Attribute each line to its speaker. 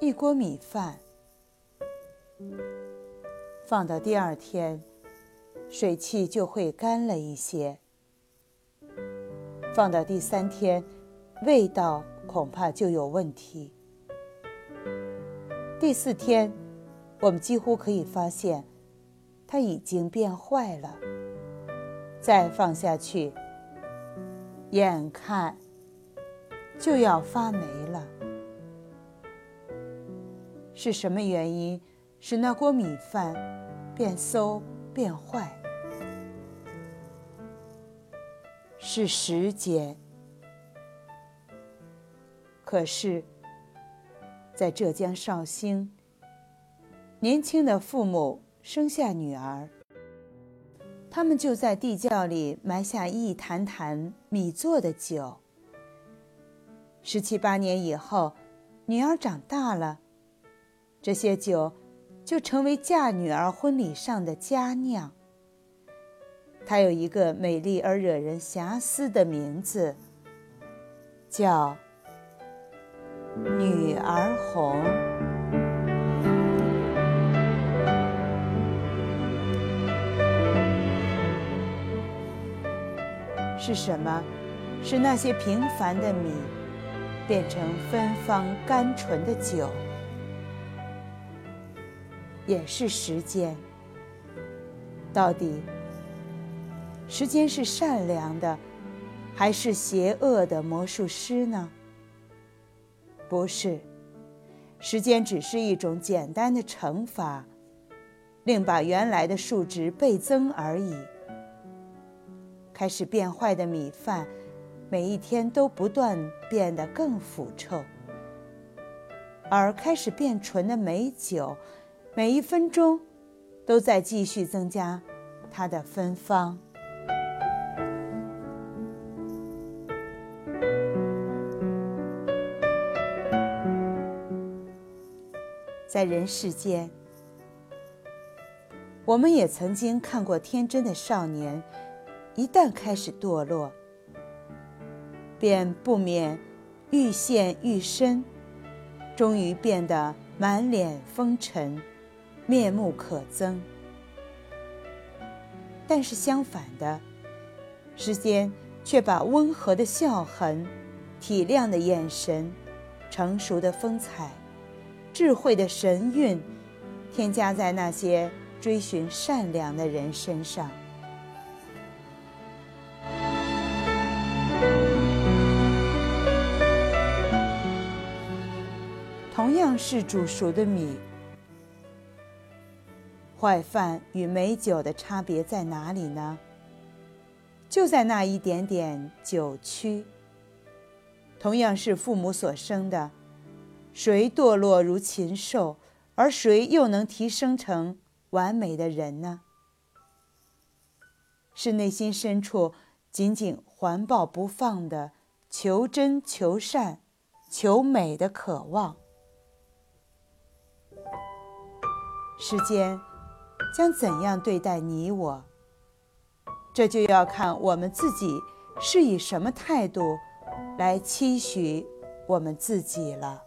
Speaker 1: 一锅米饭，放到第二天，水汽就会干了一些；放到第三天，味道恐怕就有问题；第四天，我们几乎可以发现它已经变坏了。再放下去，眼看就要发霉了。是什么原因使那锅米饭变馊变坏？是时间。可是，在浙江绍兴，年轻的父母生下女儿，他们就在地窖里埋下一坛坛米做的酒。十七八年以后，女儿长大了。这些酒就成为嫁女儿婚礼上的佳酿。它有一个美丽而惹人遐思的名字，叫“女儿红”。是什么使那些平凡的米变成芬芳甘醇的酒？也是时间。到底，时间是善良的，还是邪恶的魔术师呢？不是，时间只是一种简单的乘法，令把原来的数值倍增而已。开始变坏的米饭，每一天都不断变得更腐臭；而开始变纯的美酒。每一分钟，都在继续增加它的芬芳。在人世间，我们也曾经看过天真的少年，一旦开始堕落，便不免愈陷愈深，终于变得满脸风尘。面目可憎，但是相反的，时间却把温和的笑痕、体谅的眼神、成熟的风采、智慧的神韵，添加在那些追寻善良的人身上。同样是煮熟的米。坏饭与美酒的差别在哪里呢？就在那一点点酒曲。同样是父母所生的，谁堕落如禽兽，而谁又能提升成完美的人呢？是内心深处紧紧环抱不放的求真、求善、求美的渴望。世间。将怎样对待你我？这就要看我们自己是以什么态度来期许我们自己了。